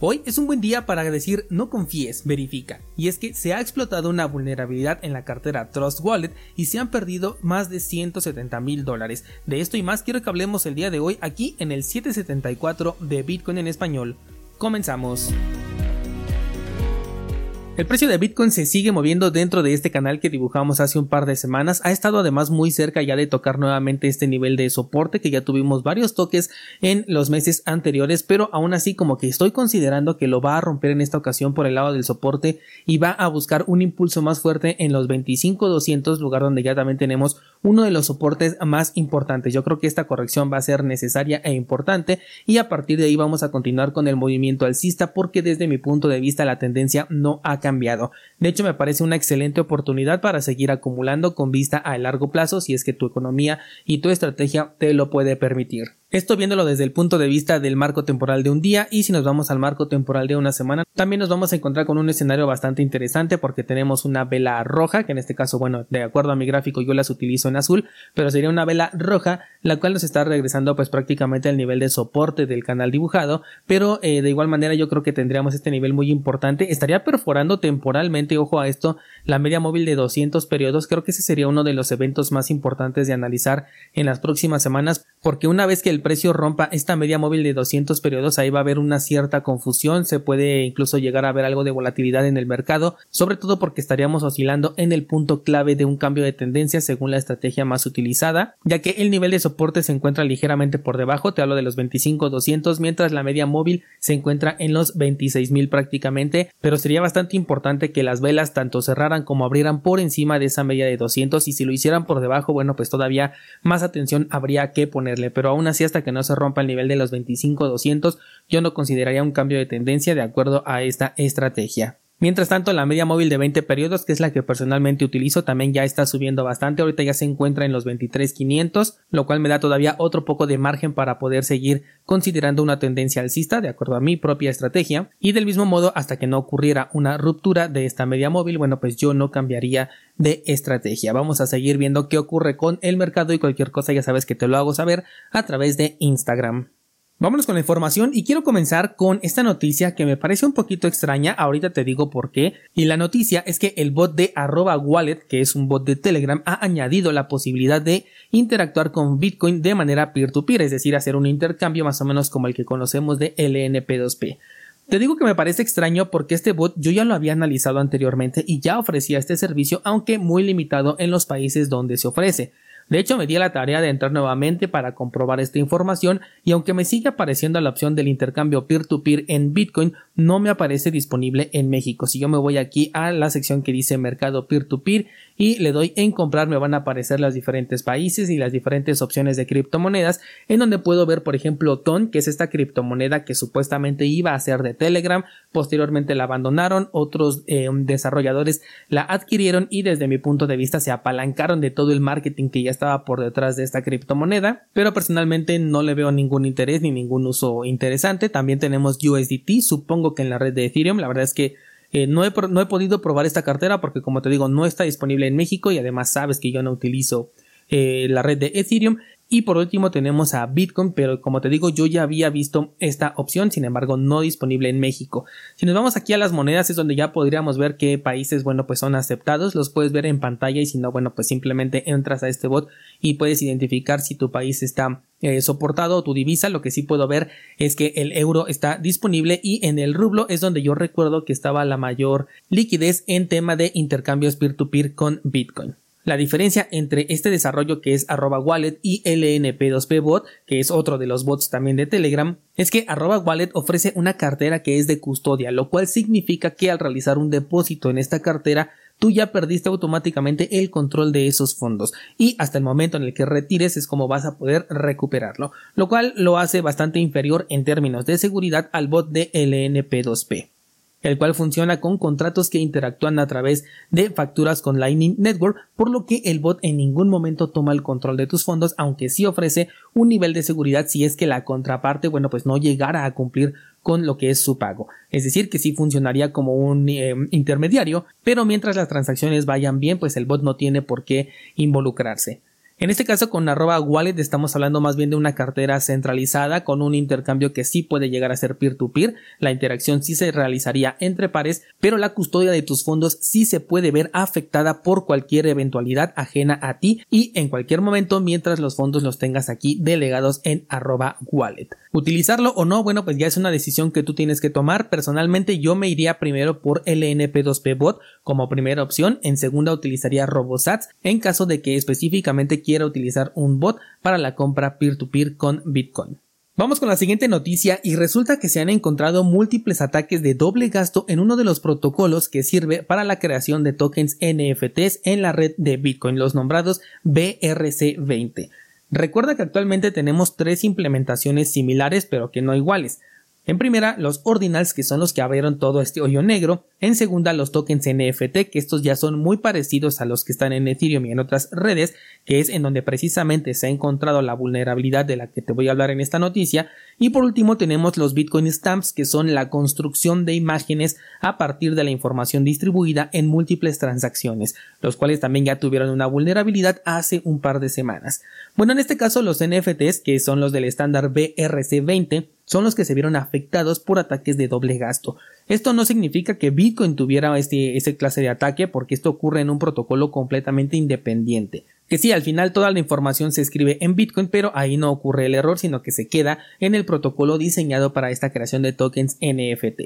Hoy es un buen día para decir no confíes, verifica. Y es que se ha explotado una vulnerabilidad en la cartera Trust Wallet y se han perdido más de 170 mil dólares. De esto y más quiero que hablemos el día de hoy aquí en el 774 de Bitcoin en español. Comenzamos. El precio de Bitcoin se sigue moviendo dentro de este canal que dibujamos hace un par de semanas. Ha estado además muy cerca ya de tocar nuevamente este nivel de soporte que ya tuvimos varios toques en los meses anteriores, pero aún así como que estoy considerando que lo va a romper en esta ocasión por el lado del soporte y va a buscar un impulso más fuerte en los 25-200, lugar donde ya también tenemos uno de los soportes más importantes. Yo creo que esta corrección va a ser necesaria e importante y a partir de ahí vamos a continuar con el movimiento alcista porque desde mi punto de vista la tendencia no ha cambiado De hecho, me parece una excelente oportunidad para seguir acumulando con vista a largo plazo si es que tu economía y tu estrategia te lo puede permitir. Esto viéndolo desde el punto de vista del marco temporal de un día y si nos vamos al marco temporal de una semana, también nos vamos a encontrar con un escenario bastante interesante porque tenemos una vela roja, que en este caso, bueno, de acuerdo a mi gráfico yo las utilizo en azul, pero sería una vela roja, la cual nos está regresando pues prácticamente al nivel de soporte del canal dibujado, pero eh, de igual manera yo creo que tendríamos este nivel muy importante, estaría perforando temporalmente, ojo a esto, la media móvil de 200 periodos, creo que ese sería uno de los eventos más importantes de analizar en las próximas semanas, porque una vez que el precio rompa esta media móvil de 200 periodos, ahí va a haber una cierta confusión, se puede incluso llegar a ver algo de volatilidad en el mercado, sobre todo porque estaríamos oscilando en el punto clave de un cambio de tendencia según la estrategia más utilizada, ya que el nivel de soporte se encuentra ligeramente por debajo, te hablo de los 25-200, mientras la media móvil se encuentra en los 26.000 prácticamente, pero sería bastante importante que las velas tanto cerraran como abrieran por encima de esa media de 200 y si lo hicieran por debajo, bueno, pues todavía más atención habría que ponerle, pero aún así hasta que no se rompa el nivel de los 25-200, yo no consideraría un cambio de tendencia de acuerdo a esta estrategia. Mientras tanto, la media móvil de 20 periodos, que es la que personalmente utilizo, también ya está subiendo bastante. Ahorita ya se encuentra en los 23,500, lo cual me da todavía otro poco de margen para poder seguir considerando una tendencia alcista de acuerdo a mi propia estrategia. Y del mismo modo, hasta que no ocurriera una ruptura de esta media móvil, bueno, pues yo no cambiaría de estrategia. Vamos a seguir viendo qué ocurre con el mercado y cualquier cosa ya sabes que te lo hago saber a través de Instagram. Vámonos con la información y quiero comenzar con esta noticia que me parece un poquito extraña, ahorita te digo por qué, y la noticia es que el bot de arroba wallet, que es un bot de Telegram, ha añadido la posibilidad de interactuar con Bitcoin de manera peer-to-peer, es decir, hacer un intercambio más o menos como el que conocemos de LNP2P. Te digo que me parece extraño porque este bot yo ya lo había analizado anteriormente y ya ofrecía este servicio, aunque muy limitado en los países donde se ofrece. De hecho, me di la tarea de entrar nuevamente para comprobar esta información y aunque me sigue apareciendo la opción del intercambio peer-to-peer en Bitcoin, no me aparece disponible en México. Si yo me voy aquí a la sección que dice mercado peer-to-peer y le doy en comprar, me van a aparecer los diferentes países y las diferentes opciones de criptomonedas en donde puedo ver, por ejemplo, TON, que es esta criptomoneda que supuestamente iba a ser de Telegram, posteriormente la abandonaron, otros eh, desarrolladores la adquirieron y desde mi punto de vista se apalancaron de todo el marketing que ya estaba por detrás de esta criptomoneda, pero personalmente no le veo ningún interés ni ningún uso interesante. También tenemos USDT, supongo que en la red de Ethereum, la verdad es que eh, no, he, no he podido probar esta cartera porque como te digo no está disponible en México y además sabes que yo no utilizo eh, la red de Ethereum y por último tenemos a Bitcoin, pero como te digo, yo ya había visto esta opción, sin embargo, no disponible en México. Si nos vamos aquí a las monedas es donde ya podríamos ver qué países, bueno, pues son aceptados, los puedes ver en pantalla y si no, bueno, pues simplemente entras a este bot y puedes identificar si tu país está eh, soportado o tu divisa. Lo que sí puedo ver es que el euro está disponible y en el rublo es donde yo recuerdo que estaba la mayor liquidez en tema de intercambios peer to -peer con Bitcoin. La diferencia entre este desarrollo que es arroba wallet y LNP2P bot, que es otro de los bots también de Telegram, es que arroba wallet ofrece una cartera que es de custodia, lo cual significa que al realizar un depósito en esta cartera tú ya perdiste automáticamente el control de esos fondos. Y hasta el momento en el que retires es como vas a poder recuperarlo, lo cual lo hace bastante inferior en términos de seguridad al bot de LNP2P el cual funciona con contratos que interactúan a través de facturas con Lightning Network, por lo que el bot en ningún momento toma el control de tus fondos, aunque sí ofrece un nivel de seguridad si es que la contraparte, bueno, pues no llegara a cumplir con lo que es su pago. Es decir, que sí funcionaría como un eh, intermediario, pero mientras las transacciones vayan bien, pues el bot no tiene por qué involucrarse. En este caso con arroba wallet estamos hablando más bien de una cartera centralizada con un intercambio que sí puede llegar a ser peer-to-peer, la interacción sí se realizaría entre pares, pero la custodia de tus fondos sí se puede ver afectada por cualquier eventualidad ajena a ti y en cualquier momento mientras los fondos los tengas aquí delegados en arroba wallet. Utilizarlo o no, bueno, pues ya es una decisión que tú tienes que tomar. Personalmente yo me iría primero por LNP2P bot como primera opción, en segunda utilizaría RoboSats en caso de que específicamente quiera utilizar un bot para la compra peer-to-peer con Bitcoin. Vamos con la siguiente noticia y resulta que se han encontrado múltiples ataques de doble gasto en uno de los protocolos que sirve para la creación de tokens NFTs en la red de Bitcoin, los nombrados BRC20. Recuerda que actualmente tenemos tres implementaciones similares pero que no iguales. En primera, los ordinals, que son los que abrieron todo este hoyo negro. En segunda, los tokens NFT, que estos ya son muy parecidos a los que están en Ethereum y en otras redes, que es en donde precisamente se ha encontrado la vulnerabilidad de la que te voy a hablar en esta noticia. Y por último, tenemos los Bitcoin Stamps, que son la construcción de imágenes a partir de la información distribuida en múltiples transacciones, los cuales también ya tuvieron una vulnerabilidad hace un par de semanas. Bueno, en este caso, los NFTs, que son los del estándar BRC20, son los que se vieron afectados por ataques de doble gasto. Esto no significa que Bitcoin tuviera este, ese clase de ataque porque esto ocurre en un protocolo completamente independiente. Que sí, al final toda la información se escribe en Bitcoin, pero ahí no ocurre el error, sino que se queda en el protocolo diseñado para esta creación de tokens NFT.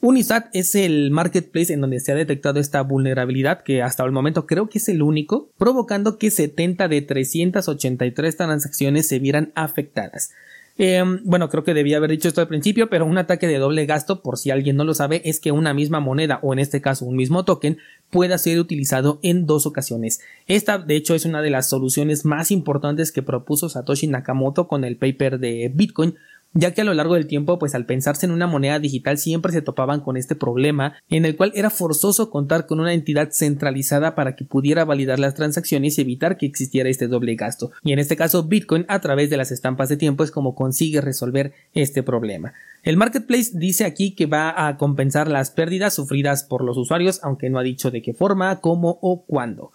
Unisat es el marketplace en donde se ha detectado esta vulnerabilidad, que hasta el momento creo que es el único, provocando que 70 de 383 transacciones se vieran afectadas. Em, bueno, creo que debía haber dicho esto al principio, pero un ataque de doble gasto, por si alguien no lo sabe, es que una misma moneda o en este caso un mismo token pueda ser utilizado en dos ocasiones. Esta, de hecho, es una de las soluciones más importantes que propuso Satoshi Nakamoto con el paper de Bitcoin, ya que a lo largo del tiempo, pues al pensarse en una moneda digital siempre se topaban con este problema en el cual era forzoso contar con una entidad centralizada para que pudiera validar las transacciones y evitar que existiera este doble gasto. Y en este caso Bitcoin a través de las estampas de tiempo es como consigue resolver este problema. El marketplace dice aquí que va a compensar las pérdidas sufridas por los usuarios, aunque no ha dicho de qué forma, cómo o cuándo.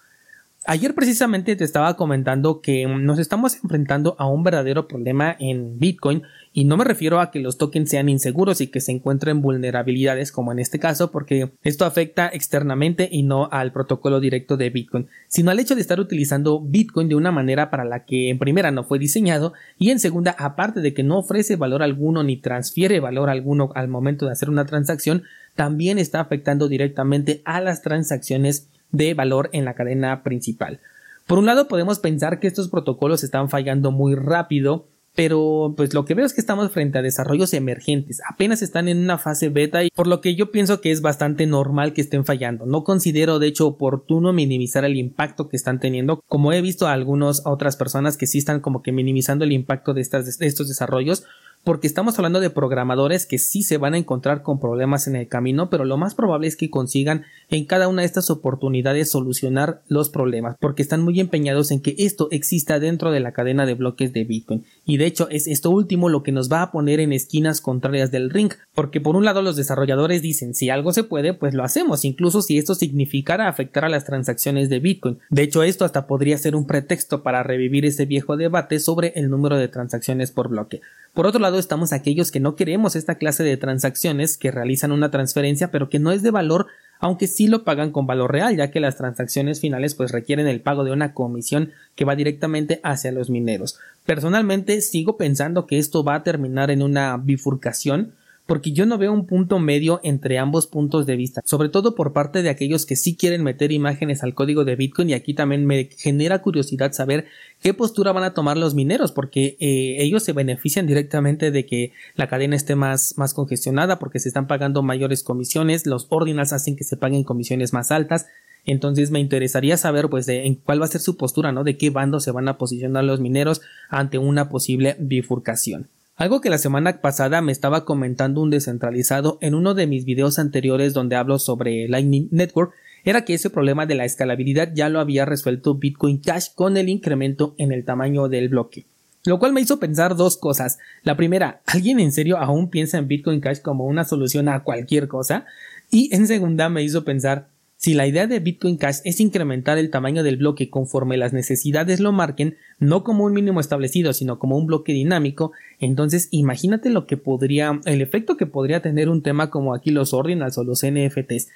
Ayer precisamente te estaba comentando que nos estamos enfrentando a un verdadero problema en Bitcoin y no me refiero a que los tokens sean inseguros y que se encuentren vulnerabilidades como en este caso porque esto afecta externamente y no al protocolo directo de Bitcoin, sino al hecho de estar utilizando Bitcoin de una manera para la que en primera no fue diseñado y en segunda aparte de que no ofrece valor alguno ni transfiere valor alguno al momento de hacer una transacción, también está afectando directamente a las transacciones de valor en la cadena principal. Por un lado podemos pensar que estos protocolos están fallando muy rápido, pero pues lo que veo es que estamos frente a desarrollos emergentes, apenas están en una fase beta y por lo que yo pienso que es bastante normal que estén fallando. No considero de hecho oportuno minimizar el impacto que están teniendo, como he visto a algunas otras personas que sí están como que minimizando el impacto de, estas, de estos desarrollos, porque estamos hablando de programadores que sí se van a encontrar con problemas en el camino, pero lo más probable es que consigan en cada una de estas oportunidades solucionar los problemas, porque están muy empeñados en que esto exista dentro de la cadena de bloques de Bitcoin. Y de hecho es esto último lo que nos va a poner en esquinas contrarias del ring, porque por un lado los desarrolladores dicen si algo se puede, pues lo hacemos, incluso si esto significara afectar a las transacciones de Bitcoin. De hecho esto hasta podría ser un pretexto para revivir ese viejo debate sobre el número de transacciones por bloque. Por otro lado estamos aquellos que no queremos esta clase de transacciones que realizan una transferencia pero que no es de valor aunque sí lo pagan con valor real ya que las transacciones finales pues requieren el pago de una comisión que va directamente hacia los mineros. Personalmente sigo pensando que esto va a terminar en una bifurcación porque yo no veo un punto medio entre ambos puntos de vista, sobre todo por parte de aquellos que sí quieren meter imágenes al código de Bitcoin y aquí también me genera curiosidad saber qué postura van a tomar los mineros, porque eh, ellos se benefician directamente de que la cadena esté más, más congestionada porque se están pagando mayores comisiones, los ordinals hacen que se paguen comisiones más altas, entonces me interesaría saber pues de en cuál va a ser su postura, ¿no? De qué bando se van a posicionar los mineros ante una posible bifurcación. Algo que la semana pasada me estaba comentando un descentralizado en uno de mis videos anteriores donde hablo sobre Lightning Network era que ese problema de la escalabilidad ya lo había resuelto Bitcoin Cash con el incremento en el tamaño del bloque. Lo cual me hizo pensar dos cosas. La primera, ¿alguien en serio aún piensa en Bitcoin Cash como una solución a cualquier cosa? Y en segunda me hizo pensar Si la idea de Bitcoin Cash es incrementar el tamaño del bloque conforme las necesidades lo marquen, no como un mínimo establecido, sino como un bloque dinámico, entonces imagínate lo que podría, el efecto que podría tener un tema como aquí los ordinals o los NFTs.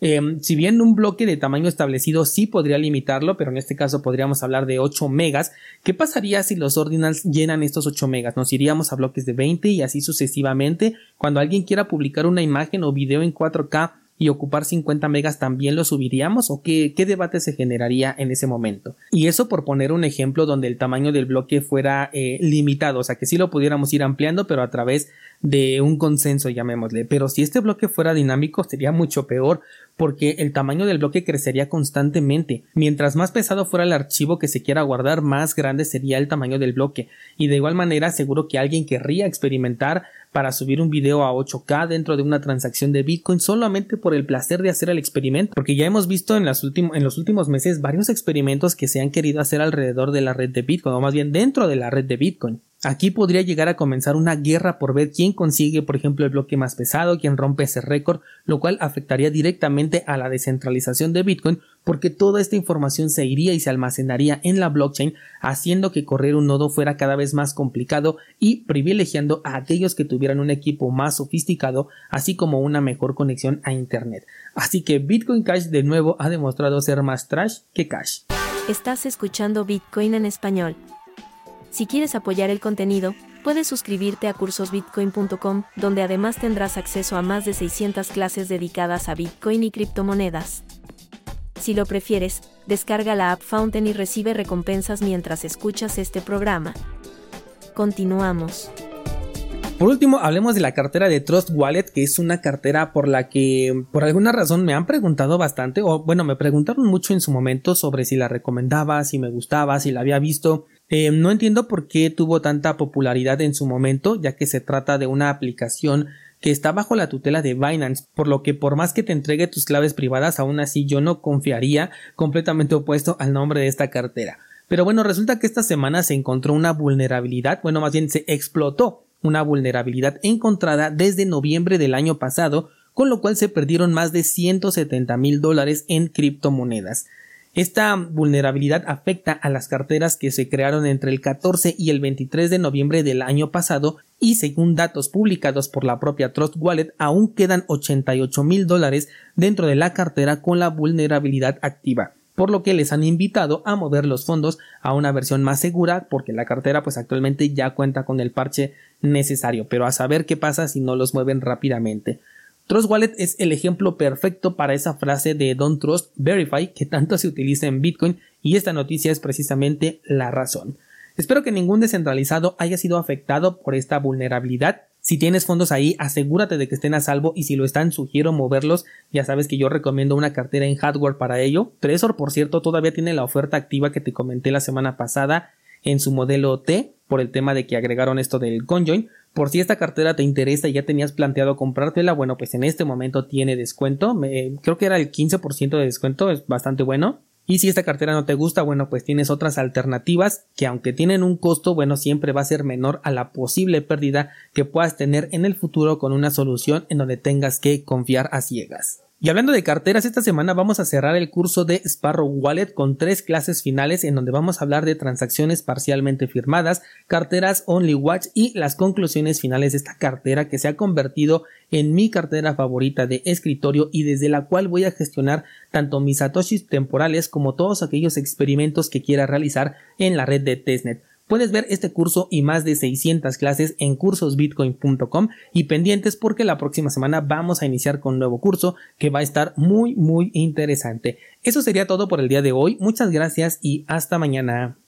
Em, si bien un bloque de tamaño establecido sí podría limitarlo, pero en este caso podríamos hablar de 8 megas, ¿qué pasaría si los ordinals llenan estos 8 megas? Nos iríamos a bloques de 20 y así sucesivamente. Cuando alguien quiera publicar una imagen o video en 4K y ocupar 50 megas también lo subiríamos o qué, qué debate se generaría en ese momento. Y eso por poner un ejemplo donde el tamaño del bloque fuera eh, limitado, o sea que sí lo pudiéramos ir ampliando pero a través de un consenso llamémosle. Pero si este bloque fuera dinámico sería mucho peor porque el tamaño del bloque crecería constantemente. Mientras más pesado fuera el archivo que se quiera guardar, más grande sería el tamaño del bloque. Y de igual manera, seguro que alguien querría experimentar para subir un video a 8K dentro de una transacción de Bitcoin solamente por el placer de hacer el experimento, porque ya hemos visto en, en los últimos meses varios experimentos que se han querido hacer alrededor de la red de Bitcoin, o más bien dentro de la red de Bitcoin. Aquí podría llegar a comenzar una guerra por ver quién consigue, por ejemplo, el bloque más pesado, quién rompe ese récord, lo cual afectaría directamente a la descentralización de Bitcoin porque toda esta información se iría y se almacenaría en la blockchain, haciendo que correr un nodo fuera cada vez más complicado y privilegiando a aquellos que tuvieran un equipo más sofisticado, así como una mejor conexión a Internet. Así que Bitcoin Cash de nuevo ha demostrado ser más trash que cash. Estás escuchando Bitcoin en español. Si quieres apoyar el contenido, puedes suscribirte a cursosbitcoin.com, donde además tendrás acceso a más de 600 clases dedicadas a Bitcoin y criptomonedas. Si lo prefieres, descarga la app Fountain y recibe recompensas mientras escuchas este programa. Continuamos. Por último, hablemos de la cartera de Trust Wallet, que es una cartera por la que por alguna razón me han preguntado bastante, o bueno, me preguntaron mucho en su momento sobre si la recomendaba, si me gustaba, si la había visto. Eh, no entiendo por qué tuvo tanta popularidad en su momento, ya que se trata de una aplicación que está bajo la tutela de Binance, por lo que por más que te entregue tus claves privadas, aún así yo no confiaría completamente opuesto al nombre de esta cartera. Pero bueno, resulta que esta semana se encontró una vulnerabilidad, bueno, más bien se explotó una vulnerabilidad encontrada desde noviembre del año pasado, con lo cual se perdieron más de 170 mil dólares en criptomonedas. Esta vulnerabilidad afecta a las carteras que se crearon entre el 14 y el 23 de noviembre del año pasado y según datos publicados por la propia Trust Wallet aún quedan 88 mil dólares dentro de la cartera con la vulnerabilidad activa por lo que les han invitado a mover los fondos a una versión más segura porque la cartera pues actualmente ya cuenta con el parche necesario. Pero a saber qué pasa si no los mueven rápidamente Trust Wallet es el ejemplo perfecto para esa frase de Don't Trust, Verify que tanto se utiliza en Bitcoin y esta noticia es precisamente la razón. Espero que ningún descentralizado haya sido afectado por esta vulnerabilidad. Si tienes fondos ahí, asegúrate de que estén a salvo y si lo están, sugiero moverlos. Ya sabes que yo recomiendo una cartera en hardware para ello. Trezor, por cierto, todavía tiene la oferta activa que te comenté la semana pasada en su modelo T por el tema de que agregaron esto del conjoin. Por si esta cartera te interesa y ya tenías planteado comprártela, bueno, pues en este momento tiene descuento. creo que era el 15% de descuento, es bastante bueno. Y si esta cartera no te gusta, bueno, pues tienes otras alternativas que aunque tienen un costo, bueno, siempre va a ser menor a la posible pérdida que puedas tener en el futuro con una solución en donde tengas que confiar a ciegas. Y hablando de carteras, esta semana vamos a cerrar el curso de Sparrow Wallet con tres clases finales en donde vamos a hablar de transacciones parcialmente firmadas, carteras Only Watch y las conclusiones finales de esta cartera que se ha convertido en mi cartera favorita de escritorio y desde la cual voy a gestionar tanto mis satoshis temporales como todos aquellos experimentos que quiera realizar en la red de testnet. Puedes ver este curso y más de 600 clases en cursosbitcoin.com y pendientes porque la próxima semana vamos a iniciar con un nuevo curso que va a estar muy muy interesante. Eso sería todo por el día de hoy. Muchas gracias y hasta mañana.